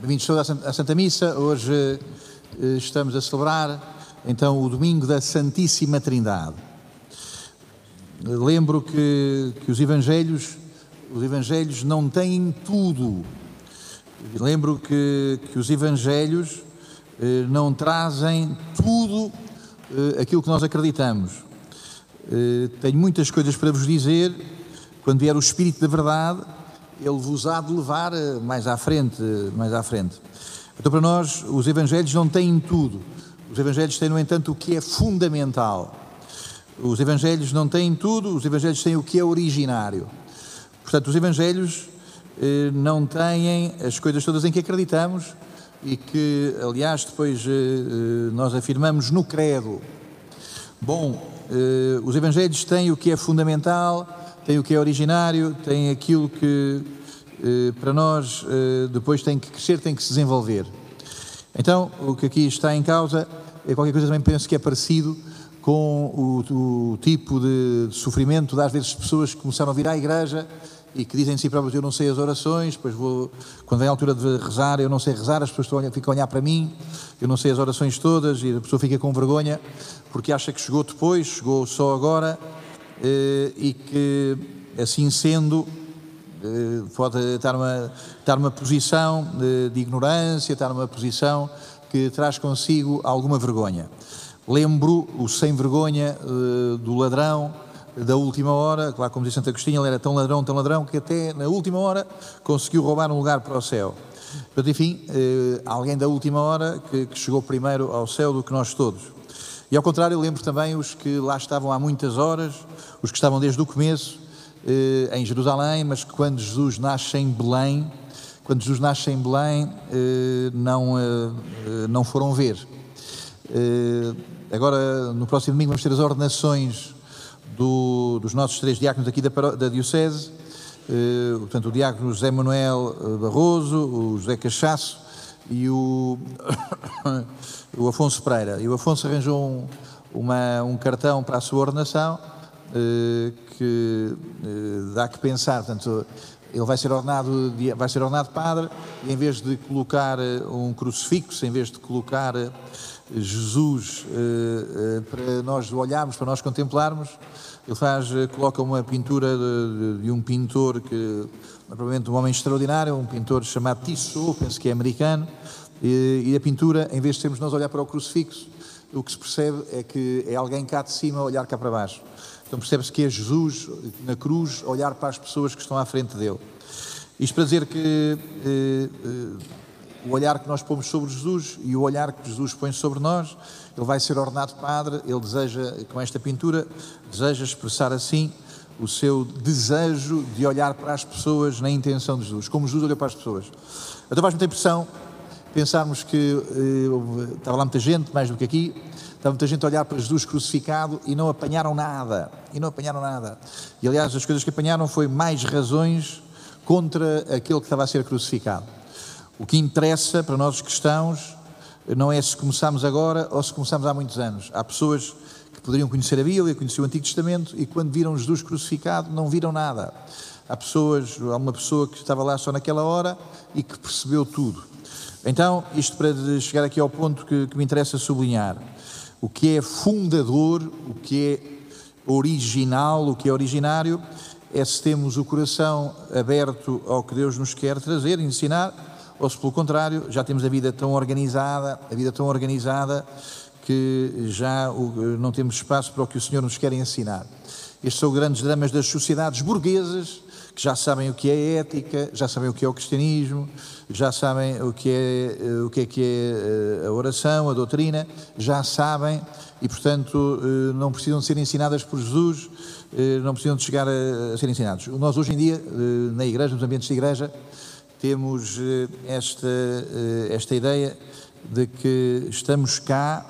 Bem-vindos todos à Santa Missa. Hoje eh, estamos a celebrar então o domingo da Santíssima Trindade. Lembro que, que os Evangelhos, os Evangelhos não têm tudo. Lembro que, que os Evangelhos eh, não trazem tudo eh, aquilo que nós acreditamos. Tenho muitas coisas para vos dizer. Quando vier o Espírito da Verdade, ele vos há de levar eh, mais à frente, mais à frente. Então, para nós, os Evangelhos não têm tudo. Os Evangelhos têm, no entanto, o que é fundamental. Os Evangelhos não têm tudo, os Evangelhos têm o que é originário. Portanto, os Evangelhos eh, não têm as coisas todas em que acreditamos e que, aliás, depois eh, eh nós afirmamos no Credo. Bom, eh, os Evangelhos têm o que é fundamental, tem o que é originário, tem aquilo que eh, para nós eh, depois tem que crescer, tem que se desenvolver. Então, o que aqui está em causa é qualquer coisa também penso que é parecido com o, o tipo de, sofrimento das vezes pessoas que começaram a vir à igreja e que dizem de si próprios, eu não sei as orações, depois vou, quando vem a altura de rezar, eu não sei rezar, as pessoas ficam a olhar para mim, eu não sei as orações todas e a pessoa fica com vergonha porque acha que chegou depois, chegou só agora e que, assim sendo, eh, pode estar numa, estar numa posição de, de ignorância, estar numa posição que traz consigo alguma vergonha. Lembro o sem vergonha eh, do ladrão da última hora, lá como diz Santa Agostinho, ele era tão ladrão, tão ladrão, que até na última hora conseguiu roubar um lugar para o céu. Portanto, enfim, alguém da última hora que chegou primeiro ao céu do que nós todos. E ao contrário, eu lembro também os que lá estavam há muitas horas, os que estavam desde o começo eh, em Jerusalém, mas que quando Jesus nasce em Belém, quando Jesus nasce em Belém, eh, não, eh, não foram ver. Agora, no próximo domingo, vamos ter as ordenações do, dos nossos três diáconos aqui da, da Diocese, portanto, o diácono José Manuel Barroso, o José Cachaço e o, o Afonso Pereira. E o Afonso arranjou um, uma, um cartão para a sua ordenação eh, que eh, dá que pensar. Portanto, ele vai ser ordenado, vai ser ordenado padre e em vez de colocar eh, um crucifixo, em vez de colocar Jesus para nós olharmos, para nós contemplarmos, ele faz, coloca uma pintura de, de um pintor que, provavelmente um homem extraordinário, um pintor chamado Tissot, penso que é americano, e, e a pintura, em vez de sermos nós olhar para o crucifixo, o que se percebe é que é alguém cá de cima olhar cá para baixo. Então percebe-se que é Jesus na cruz olhar para as pessoas que estão à frente dele. Isto para dizer que eh, eh, o olhar que nós pomos sobre Jesus e o olhar que Jesus põe sobre nós, ele vai ser ordenado padre, ele deseja, com esta pintura, deseja expressar assim o seu desejo de olhar para as pessoas na intenção de Jesus, como Jesus olha para as pessoas. Então faz muita impressão pensarmos que eh, estava lá muita gente, mais do que aqui, Estava muita gente a olhar para Jesus crucificado e não apanharam nada. E não apanharam nada. E aliás, as coisas que apanharam foi mais razões contra aquele que estava a ser crucificado. O que interessa para nós cristãos não é se começamos agora ou se começamos há muitos anos. Há pessoas que poderiam conhecer a Bíblia, conhecer o Antigo Testamento e quando viram Jesus crucificado não viram nada. Há pessoas, há uma pessoa que estava lá só naquela hora e que percebeu tudo. Então, isto para chegar aqui ao ponto que, que me interessa sublinhar o que é fundador, o que é original, o que é originário, é se temos o coração aberto ao que Deus nos quer trazer, ensinar, ou se pelo contrário, já temos a vida tão organizada, a vida tão organizada que já não temos espaço para o que o Senhor nos quer ensinar. Estes são grandes dramas das sociedades burguesas, que já sabem o que é ética, já sabem o que é o cristianismo, já sabem o que é eh, o que é, que é eh, a oração, a doutrina, já sabem e, portanto, eh, não precisam de ser ensinadas por Jesus, não precisam de chegar a, ser ensinados. Nós, hoje em dia, na igreja, nos ambientes de igreja, temos esta, esta ideia de que estamos cá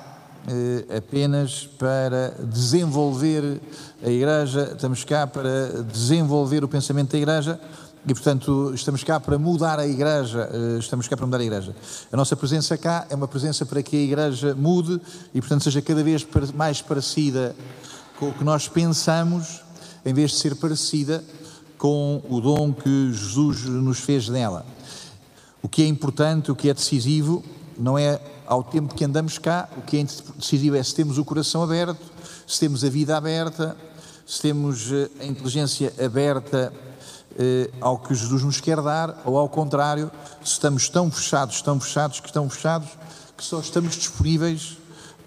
apenas para desenvolver a igreja, estamos cá para desenvolver o pensamento da igreja, e, portanto, estamos cá para mudar a Igreja, eh, estamos cá para mudar a Igreja. A nossa presença cá é uma presença para que a Igreja mude e, portanto, seja cada vez mais parecida com o que nós pensamos, em vez de ser parecida com o dom que Jesus nos fez nela. O que é importante, o que é decisivo, não é ao tempo que andamos cá, o que é decisivo é se temos o coração aberto, se temos a vida aberta, se temos eh, a inteligência aberta eh, ao que Jesus nos quer dar, ou ao contrário, se estamos tão fechados, tão fechados, que estão fechados, que só estamos disponíveis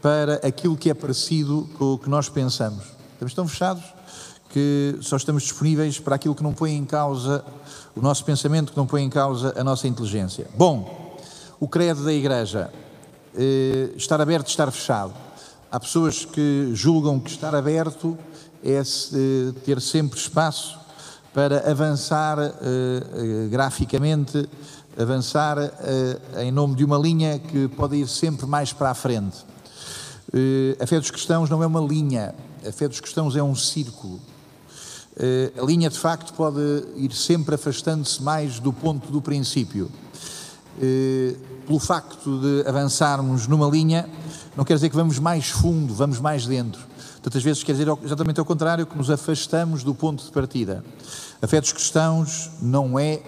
para aquilo que é parecido com o que nós pensamos. Estamos tão fechados que só estamos disponíveis para aquilo que não põe em causa o nosso pensamento, que não põe em causa a nossa inteligência. Bom, o credo da Igreja, eh, estar aberto, estar fechado. Há pessoas que julgam que estar aberto é eh, ter sempre espaço para avançar eh, graficamente, avançar em nome de uma linha que pode ir sempre mais para a frente. a fé dos cristãos não é uma linha, a fé dos cristãos é um círculo. Eh, a linha de facto pode ir sempre afastando-se mais do ponto do princípio. Eh, pelo facto de avançarmos numa linha, não quer dizer que vamos mais fundo, vamos mais dentro. Tantas vezes quer dizer exatamente ao contrário, que nos afastamos do ponto de partida. A fé dos cristãos não é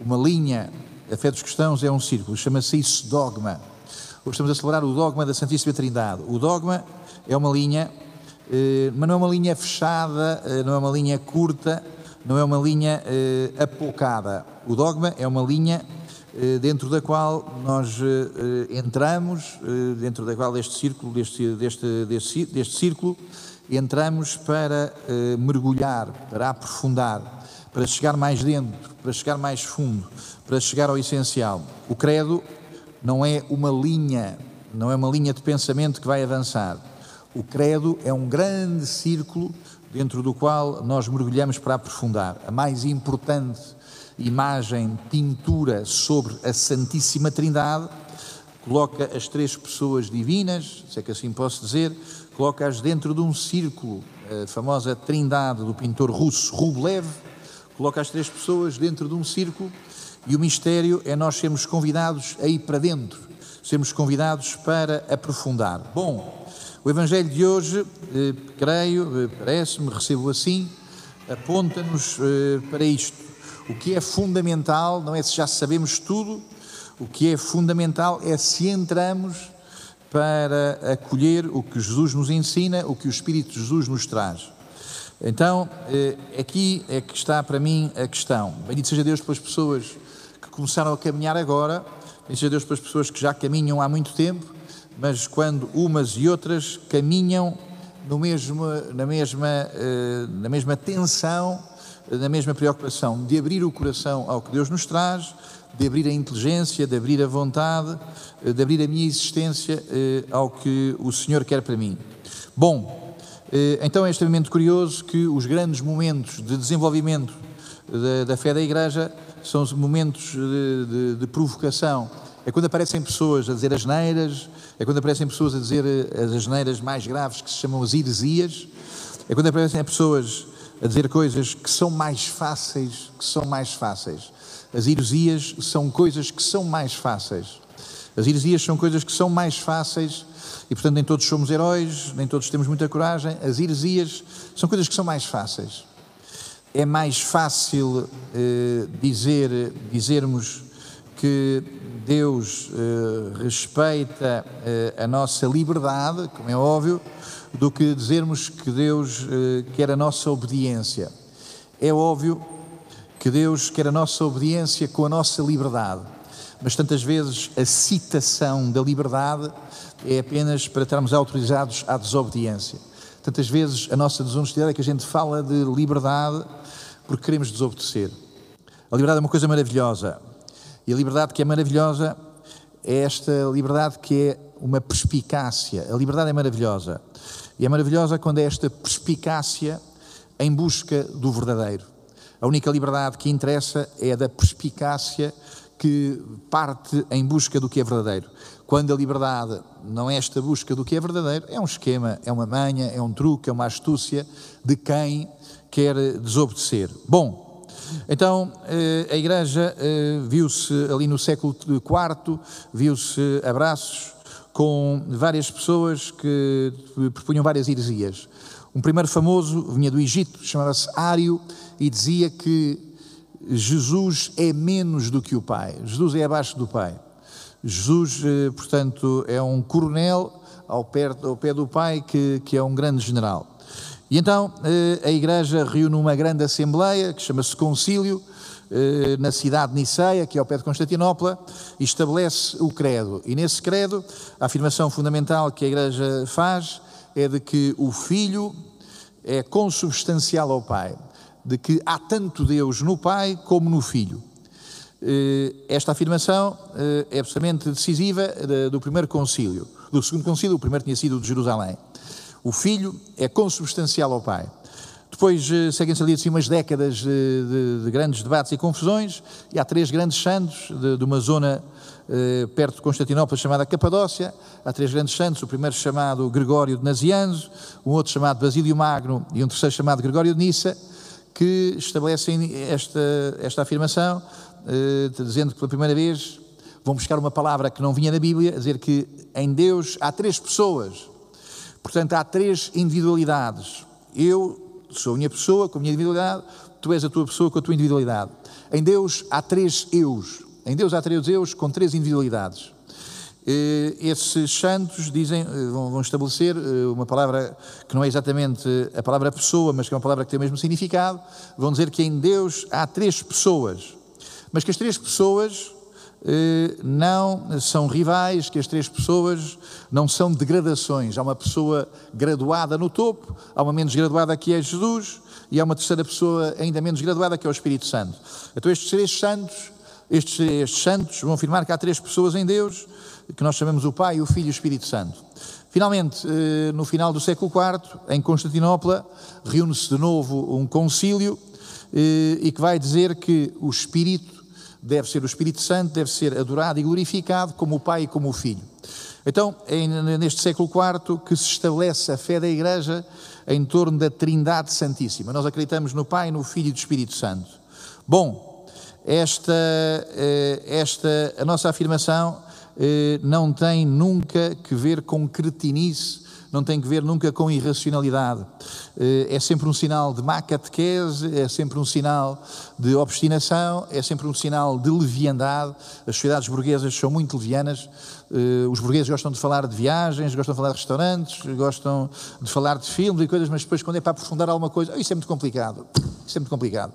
uma linha, a fé dos cristãos é um círculo, chama-se isso dogma. Hoje estamos a celebrar o dogma da Santíssima Trindade. O dogma é uma linha mas não é uma linha fechada, eh, não é uma linha curta, não é uma linha eh, apocada. O dogma é uma linha dentro da qual nós entramos, dentro da qual este círculo, deste, deste, deste, deste círculo, entramos para mergulhar, para aprofundar, para chegar mais dentro, para chegar mais fundo, para chegar ao essencial. O credo não é uma linha, não é uma linha de pensamento que vai avançar o credo é um grande círculo dentro do qual nós mergulhamos para aprofundar. A mais importante imagem, pintura sobre a Santíssima Trindade coloca as três pessoas divinas, se é que assim posso dizer, coloca-as dentro de um círculo, a famosa Trindade do pintor russo Rublev, coloca as três pessoas dentro de um círculo e o mistério é nós sermos convidados a ir para dentro, sermos convidados para aprofundar. Bom, o Evangelho de hoje, eh, creio, eh, parece-me, recebo assim, aponta-nos eh, para isto. O que é fundamental não é se já sabemos tudo, o que é fundamental é se entramos para acolher o que Jesus nos ensina, o que o Espírito de Jesus nos traz. Então, aqui é que está para mim a questão. Bendito seja Deus pelas pessoas que começaram a caminhar agora, bendito seja Deus pelas pessoas que já caminham há muito tempo, mas quando umas e outras caminham no mesmo, na, mesma, eh, na mesma tensão, na mesma preocupação de abrir o coração ao que Deus nos traz, de abrir a inteligência, de abrir a vontade, eh, de abrir a minha existência eh, ao que o Senhor quer para mim. Bom, então é extremamente curioso que os grandes momentos de desenvolvimento da, da fé da Igreja são os momentos de, de, de provocação é quando aparecem pessoas a dizer asneiras, é quando aparecem pessoas a dizer eh, as asneiras mais graves que se chamam as heresias, é quando aparecem pessoas a dizer coisas que são mais fáceis, que são mais fáceis. As heresias são coisas que são mais fáceis. As heresias são coisas que são mais fáceis e, portanto, nem todos somos heróis, nem todos temos muita coragem. As heresias são coisas que são mais fáceis. É mais fácil eh, dizer, dizermos que Deus eh, respeita eh, a nossa liberdade, como é óbvio, do que dizermos que Deus eh, quer a nossa obediência. É óbvio que Deus quer a nossa obediência com a nossa liberdade, mas tantas vezes a citação da liberdade é apenas para estarmos autorizados à desobediência. Tantas vezes a nossa desonestidade é que a gente fala de liberdade porque queremos desobedecer. A liberdade é uma coisa maravilhosa, e a liberdade que é maravilhosa é esta liberdade que é uma perspicácia. A liberdade é maravilhosa. E é maravilhosa quando é esta perspicácia em busca do verdadeiro. A única liberdade que interessa é a da perspicácia que parte em busca do que é verdadeiro. Quando a liberdade não é esta busca do que é verdadeiro, é um esquema, é uma manha, é um truque, é uma astúcia de quem quer desobedecer. Bom, então, eh, a Igreja eh, viu-se ali no século IV, viu-se abraços com várias pessoas que propunham várias heresias. Um primeiro famoso vinha do Egito, chamava-se Ário, e dizia que Jesus é menos do que o Pai, Jesus é abaixo do Pai. Jesus, eh, portanto, é um coronel ao pé, ao pé do Pai, que, que é um grande general. E então eh, a Igreja reúne uma grande assembleia, que chama-se Concílio, eh, na cidade de Niceia, que é ao pé de Constantinopla, e estabelece o credo. E nesse credo, a afirmação fundamental que a Igreja faz é de que o Filho é consubstancial ao Pai, de que há tanto Deus no Pai como no Filho. Eh, esta afirmação é absolutamente decisiva do primeiro concílio. Do segundo concílio, o primeiro tinha sido de Jerusalém. O Filho é consubstancial ao Pai. Depois eh, seguem-se ali assim umas décadas de, de, de, grandes debates e confusões, e há três grandes santos de, de uma zona eh, perto de Constantinopla chamada Capadócia. Há três grandes santos, o primeiro chamado Gregório de Nazianzo, um outro chamado Basílio Magno e um terceiro chamado Gregório de Nissa, que estabelecem esta, esta afirmação, eh, dizendo que pela primeira vez vão buscar uma palavra que não vinha na Bíblia, a dizer que em Deus há três pessoas, portanto há três individualidades. Eu sou a minha pessoa com a minha individualidade, tu és a tua pessoa com a tua individualidade. Em Deus há três eus. Em Deus há três eus com três individualidades. Esses santos dizem, eh, vão estabelecer eh, uma palavra que não é exatamente a palavra pessoa, mas que é uma palavra que tem o mesmo significado. Vão dizer que em Deus há três pessoas, mas que as três pessoas eh, não são rivais, que as três pessoas não são degradações. Há uma pessoa graduada no topo, há uma menos graduada que é Jesus, e há uma terceira pessoa ainda menos graduada que é o Espírito Santo. Então estes três santos, estes, estes santos vão afirmar que há três pessoas em Deus, que nós chamamos o Pai, o Filho e o Espírito Santo. Finalmente, eh, no final do século IV, em Constantinopla, reúne-se de novo um concílio eh, e que vai dizer que o Espírito deve ser o Espírito Santo, deve ser adorado e glorificado como o Pai e como o Filho. Então, é neste século IV que se estabelece a fé da Igreja em torno da Trindade Santíssima. Nós acreditamos no Pai, no Filho e no Espírito Santo. Bom, esta, eh, esta a nossa afirmação eh, não tem nunca que ver com cretinice não tem que ver nunca com irracionalidade. Eh, é sempre um sinal de má catequese, é sempre um sinal de obstinação, é sempre um sinal de leviandade. As sociedades burguesas são muito levianas. Eh, os burgueses gostam de falar de viagens, gostam de falar de restaurantes, gostam de falar de filmes e coisas, mas depois, quando é para aprofundar alguma coisa, oh, isso é muito complicado. Isso é muito complicado.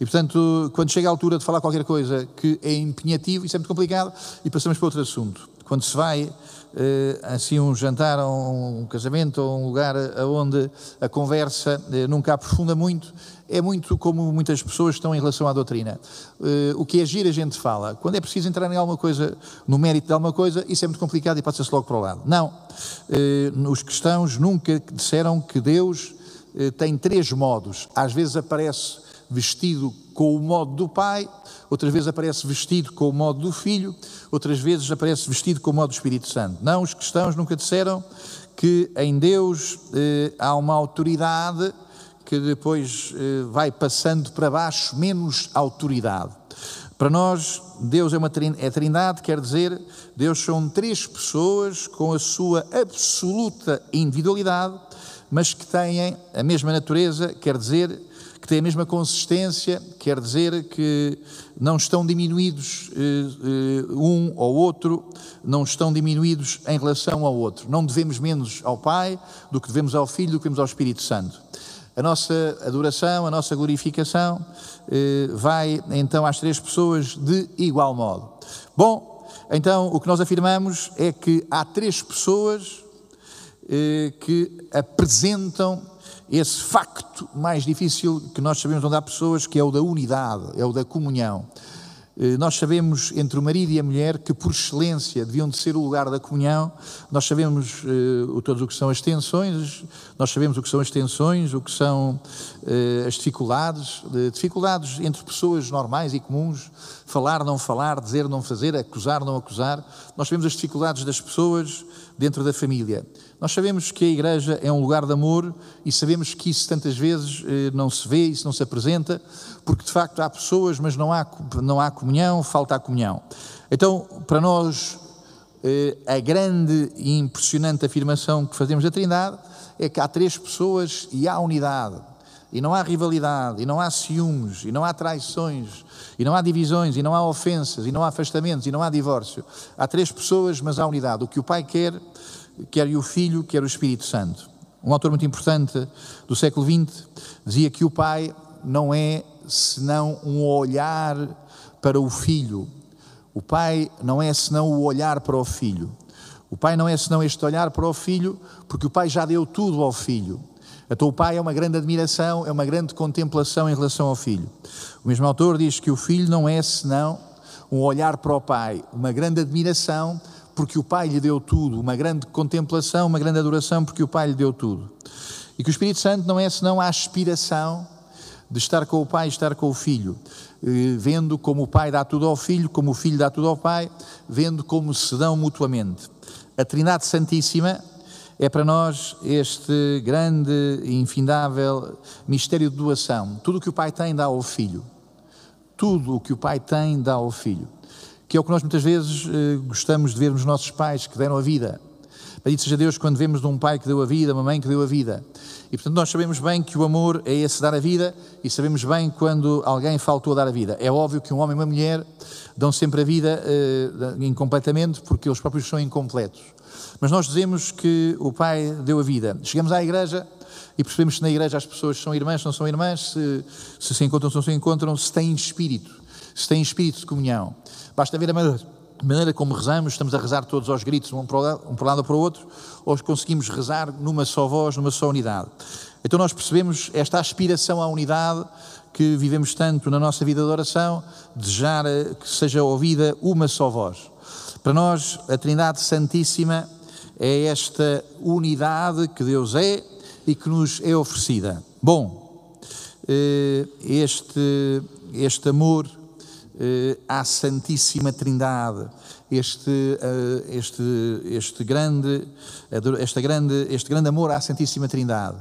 E, portanto, quando chega a altura de falar qualquer coisa que é empenhativo, isso é muito complicado e passamos para outro assunto. Quando se vai eh, assim um jantar um casamento ou um lugar onde a conversa eh, nunca aprofunda muito, é muito como muitas pessoas estão em relação à doutrina. Eh, o que é giro a gente fala. Quando é preciso entrar em alguma coisa, no mérito de alguma coisa, isso é muito complicado e passa-se logo para o lado. Não. Os cristãos nunca disseram que Deus tem três modos. Às vezes aparece vestido com o modo do pai, outras vezes aparece vestido com o modo do filho, outras vezes aparece vestido com o modo do Espírito Santo. Não, os cristãos nunca disseram que em Deus eh, há uma autoridade que depois eh, vai passando para baixo menos autoridade. Para nós, Deus é uma é trindade, quer dizer, Deus são três pessoas com a sua absoluta individualidade, mas que têm a mesma natureza, quer dizer, que têm a mesma consistência, quer dizer que não estão diminuídos eh, eh, um ou outro, não estão diminuídos em relação ao outro. Não devemos menos ao Pai do que devemos ao Filho, do que devemos ao Espírito Santo. A nossa adoração, a nossa glorificação eh, vai então às três pessoas de igual modo. Bom, então o que nós afirmamos é que há três pessoas que apresentam esse facto mais difícil que nós sabemos onde há pessoas, que é o da unidade, é o da comunhão. Eh, nós sabemos, entre o marido e a mulher, que por excelência deviam de ser o lugar da comunhão. Nós sabemos uh, todos o que são as tensões, nós sabemos o que são as tensões, o que são uh, as dificuldades, dificuldades entre pessoas normais e comuns, falar, não falar, dizer, não fazer, acusar, não acusar. Nós sabemos as dificuldades das pessoas dentro da família. Nós sabemos que a igreja é um lugar de amor e sabemos que isso tantas vezes não se vê, isso não se apresenta, porque de facto há pessoas, mas não há, não há comunhão, falta a comunhão. Então, para nós, eh, a grande e impressionante afirmação que fazemos da Trindade é que há três pessoas e há unidade. e não há rivalidade, e não há ciúmes, e não há traições, e não há divisões, e não há ofensas, e não há afastamentos, e não há divórcio. Há três pessoas, mas há unidade. O que o Pai quer, quer o Filho, quer o Espírito Santo. Um autor muito importante do século XX dizia que o Pai não é senão um olhar para o Filho. O Pai não é senão o olhar para o Filho. O Pai não é senão este olhar para o Filho, porque o Pai já deu tudo ao Filho. Então o Pai é uma grande admiração, é uma grande contemplação em relação ao Filho. O mesmo autor diz que o Filho não é senão um olhar para o Pai, uma grande admiração, porque o Pai lhe deu tudo, uma grande contemplação, uma grande adoração, porque o Pai lhe deu tudo. E que o Espírito Santo não é senão a aspiração de estar com o Pai estar com o Filho, eh, vendo como o Pai dá tudo ao Filho, como o Filho dá tudo ao Pai, vendo como se dão mutuamente. A Trindade Santíssima é para nós este grande e infindável mistério de doação. Tudo o que o Pai tem dá ao Filho. Tudo o que o Pai tem dá ao Filho. Que é o que nós muitas vezes eh, gostamos de ver nos nossos pais que deram a vida. Bendito seja Deus quando vemos de um pai que deu a vida, uma mãe que deu a vida. E portanto nós sabemos bem que o amor é esse dar a vida e sabemos bem quando alguém faltou a dar a vida. É óbvio que um homem e uma mulher dão sempre a vida uh, incompletamente porque eles próprios são incompletos. Mas nós dizemos que o Pai deu a vida. Chegamos à igreja e percebemos que na igreja as pessoas são irmãs, não são irmãs, se se, se encontram, se não se encontram, se têm espírito, se têm espírito de comunhão. Basta ver a maneira como rezamos, estamos a rezar todos aos gritos, um para, o lado, um para o lado ou para o outro, ou conseguimos rezar numa só voz, numa só unidade. Então nós percebemos esta aspiração à unidade que vivemos tanto na nossa vida de oração, desejar eh, que seja ouvida uma só voz. Para nós, a Trindade Santíssima é esta unidade que Deus é e que nos é oferecida. Bom, eh, este, este amor à Santíssima Trindade, este, este, este, grande, esta grande, este grande amor à Santíssima Trindade,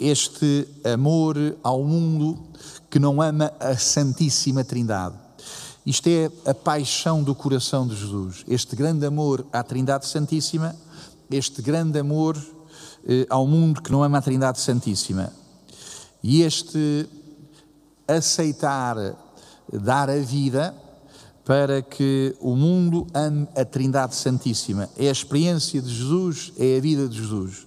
este amor ao mundo que não ama a Santíssima Trindade. Isto é a paixão do coração de Jesus, este grande amor à Trindade Santíssima, este grande amor eh, ao mundo que não ama a Trindade Santíssima. E este aceitar dar a vida para que o mundo ame a Trindade Santíssima. É a experiência de Jesus, é a vida de Jesus.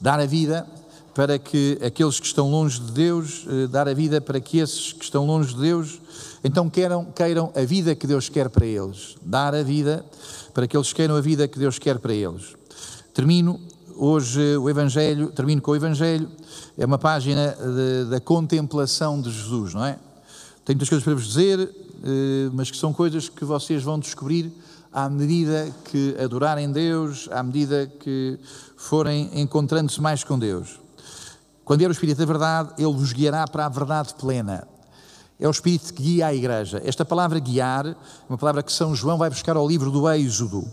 Dar a vida para que aqueles que estão longe de Deus, eh, dar a vida para que esses que estão longe de Deus, então queiram, queiram a vida que Deus quer para eles. Dar a vida para que eles queiram a vida que Deus quer para eles. Termino hoje o Evangelho, termino com o Evangelho, é uma página da contemplação de Jesus, não é? Tenho muitas coisas para vos dizer, eh, mas que são coisas que vocês vão descobrir à medida que adorarem Deus, à medida que forem encontrando-se mais com Deus. Quando vier o Espírito da Verdade, ele vos guiará para a verdade plena. É o Espírito que guia a Igreja. Esta palavra guiar é uma palavra que São João vai buscar ao livro do Êxodo.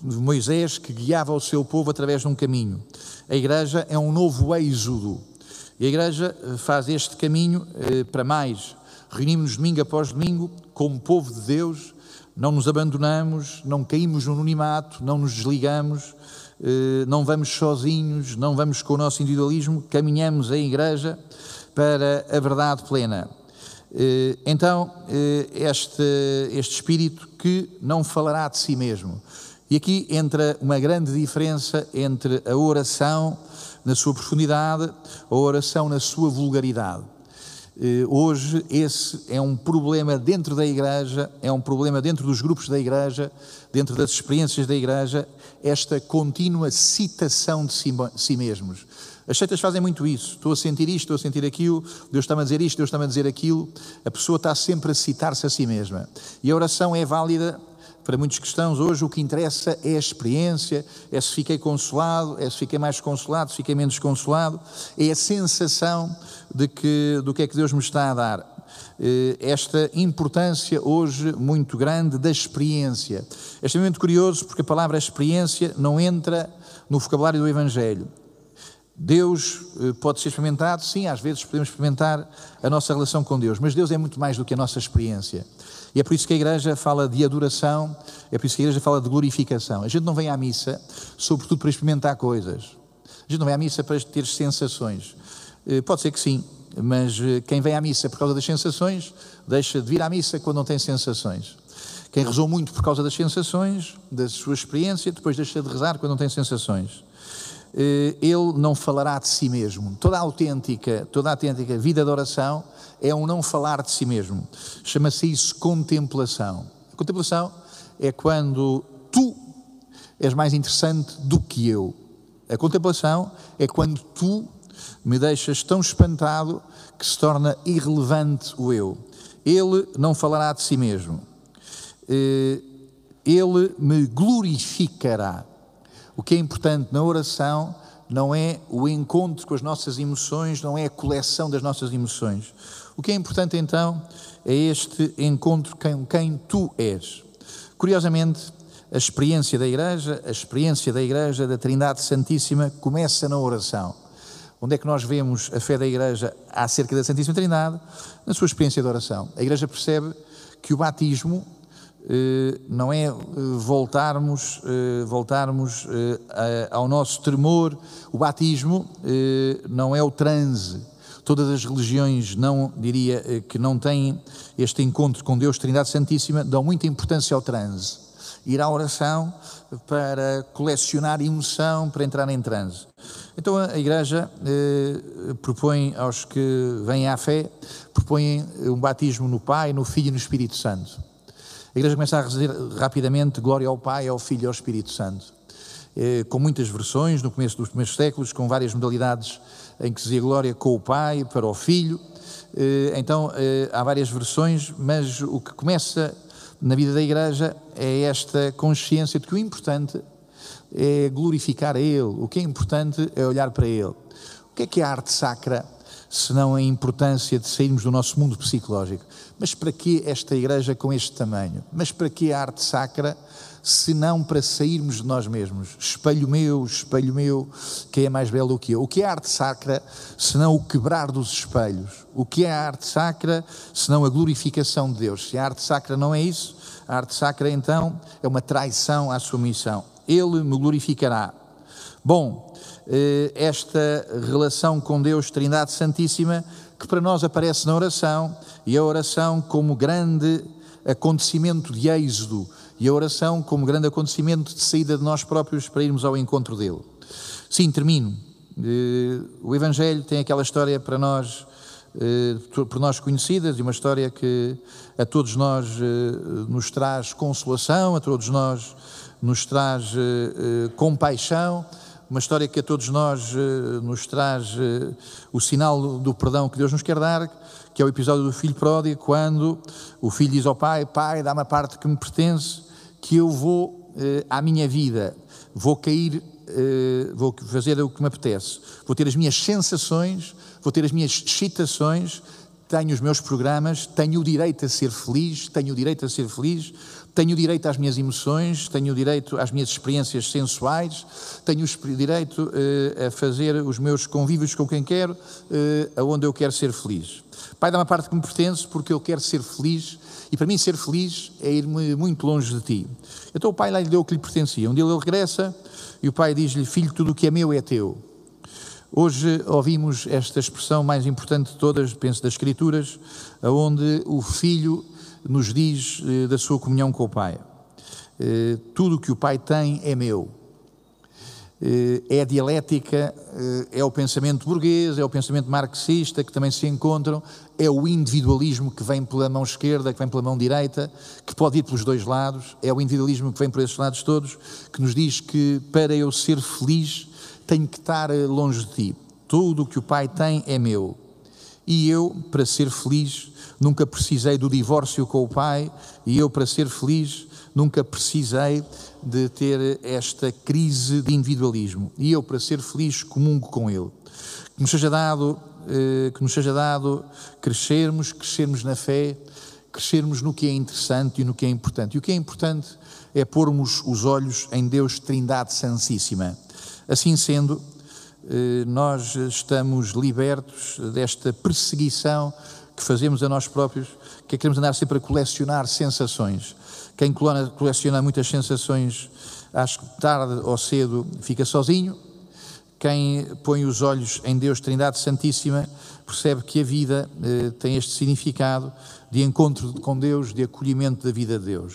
Moisés que guiava o seu povo através de um caminho. A Igreja é um novo Êxodo. E a Igreja eh, faz este caminho eh, para mais reunimos-nos domingo após domingo como povo de Deus, não nos abandonamos, não caímos no anonimato, não nos desligamos, eh, não vamos sozinhos, não vamos com o nosso individualismo, caminhamos a igreja para a verdade plena. Eh, então, eh, este, este espírito que não falará de si mesmo. E aqui entra uma grande diferença entre a oração na sua profundidade, a oração na sua vulgaridade. Eh, hoje, esse é um problema dentro da igreja, é um problema dentro dos grupos da igreja, dentro das experiências da igreja, esta contínua citação de si, si mesmos. As seitas fazem muito isso. Estou a sentir isto, estou a sentir aquilo, Deus está-me a dizer isto, Deus está-me a dizer aquilo. A pessoa está sempre a citar-se a si mesma. E a oração é válida para muitos cristãos, hoje o que interessa é a experiência, é se fiquei consolado, é se fiquei mais consolado, se fiquei menos consolado, é a sensação de que, do que é que Deus me está a dar. Eh, esta importância hoje muito grande da experiência. É extremamente curioso porque a palavra experiência não entra no vocabulário do Evangelho. Deus eh, pode ser experimentado, sim, às vezes podemos experimentar a nossa relação com Deus, mas Deus é muito mais do que a nossa experiência. E é por isso que a igreja fala de adoração, é por isso que a igreja fala de glorificação. A gente não vem à missa, sobretudo para experimentar coisas. A gente não vem à missa para ter sensações. Eh, pode ser que sim, mas eh, quem vem à missa por causa das sensações, deixa de vir à missa quando não tem sensações. Quem rezou muito por causa das sensações, da sua experiência, depois deixa de rezar quando não tem sensações. Eh, ele não falará de si mesmo. Toda a autêntica, toda a autêntica vida de oração é um não falar de si mesmo. Chama-se isso contemplação. A contemplação é quando tu és mais interessante do que eu. A contemplação é quando tu me deixas tão espantado que se torna irrelevante o eu. Ele não falará de si mesmo. Eh, ele me glorificará. O que é importante na oração não é o encontro com as nossas emoções, não é a coleção das nossas emoções. O que é importante então é este encontro com quem tu és. Curiosamente, a experiência da Igreja, a experiência da Igreja da Trindade Santíssima começa na oração. Onde é que nós vemos a fé da Igreja acerca da Santíssima Trindade? Na sua experiência de oração. A Igreja percebe que o batismo não é eh, voltarmos, eh, voltarmos ao nosso tremor. O batismo não é o transe. Todas as religiões não diria que não têm este encontro com Deus Trindade Santíssima dão muita importância ao transe. Ir à oração para colecionar emoção, para entrar em transe. Então a Igreja eh, propõe aos que vêm à fé, propõe um batismo no Pai, no Filho e no Espírito Santo. A igreja começa a dizer rapidamente glória ao Pai, ao Filho e ao Espírito Santo. É, com muitas versões, no começo dos primeiros séculos, com várias modalidades em que se dizia glória com o Pai, para o Filho. É, então, é, há várias versões, mas o que começa na vida da igreja é esta consciência de que o importante é glorificar a Ele, o que é importante é olhar para Ele. O que é que é a arte sacra? Senão a importância de sairmos do nosso mundo psicológico. Mas para que esta igreja com este tamanho? Mas para que a arte sacra, se não para sairmos de nós mesmos? Espelho meu, espelho meu, quem é mais belo do que eu? O que é a arte sacra, senão o quebrar dos espelhos? O que é a arte sacra, senão a glorificação de Deus? Se a arte sacra não é isso, a arte sacra então é uma traição à sua missão. Ele me glorificará. Bom, esta relação com Deus, Trindade Santíssima, que para nós aparece na oração, e a oração como grande acontecimento de êxodo, e a oração como grande acontecimento de saída de nós próprios para irmos ao encontro dele. Sim, termino. Eh, o Evangelho tem aquela história para nós, eh, por nós conhecida, de uma história que a todos nós nos traz consolação, a todos nós nos traz compaixão uma história que a todos nós uh, nos traz uh, o sinal do perdão que Deus nos quer dar, que é o episódio do filho pródigo, quando o filho diz ao pai: Pai, dá-me a parte que me pertence, que eu vou uh, à minha vida, vou cair, vou fazer o que me apetece, vou ter as minhas sensações, vou ter as minhas excitações, tenho os meus programas, tenho o direito a ser feliz, tenho o direito a ser feliz, tenho direito às minhas emoções, tenho direito às minhas experiências sensuais, tenho direito uh, a fazer os meus convívios com quem quero, uh, aonde eu quero ser feliz. Pai, dá uma parte que me pertence porque eu quero ser feliz e para mim ser feliz é ir-me muito longe de ti. Então o pai lá lhe deu o que lhe pertencia. Um dia ele regressa e o pai diz-lhe: Filho, tudo o que é meu é teu. Hoje ouvimos esta expressão mais importante de todas, penso, das Escrituras, aonde o filho nos diz eh, da sua comunhão com o Pai. Eh, tudo o que o Pai tem é meu. Eh, é a dialética, é o pensamento burguês, é o pensamento marxista que também se encontram, é o individualismo que vem pela mão esquerda, que vem pela mão direita, que pode ir pelos dois lados, é o individualismo que vem por esses lados todos, que nos diz que para eu ser feliz tenho que estar longe de ti. Tudo o que o Pai tem é meu. E eu, para ser feliz, nunca precisei do divórcio com o pai e eu, para ser feliz, nunca precisei de ter esta crise de individualismo. E eu, para ser feliz, comungo com ele. Que nos seja dado, eh, que nos seja dado crescermos, crescermos na fé, crescermos no que é interessante e no que é importante. E o que é importante é pormos os olhos em Deus Trindade Santíssima. Assim sendo, nós estamos libertos desta perseguição que fazemos a nós próprios, que é que queremos andar sempre a colecionar sensações. Quem coleciona muitas sensações, acho que tarde ou cedo fica sozinho. quem põe os olhos em Deus Trindade Santíssima percebe que a vida eh, tem este significado de encontro com Deus, de acolhimento da vida de Deus.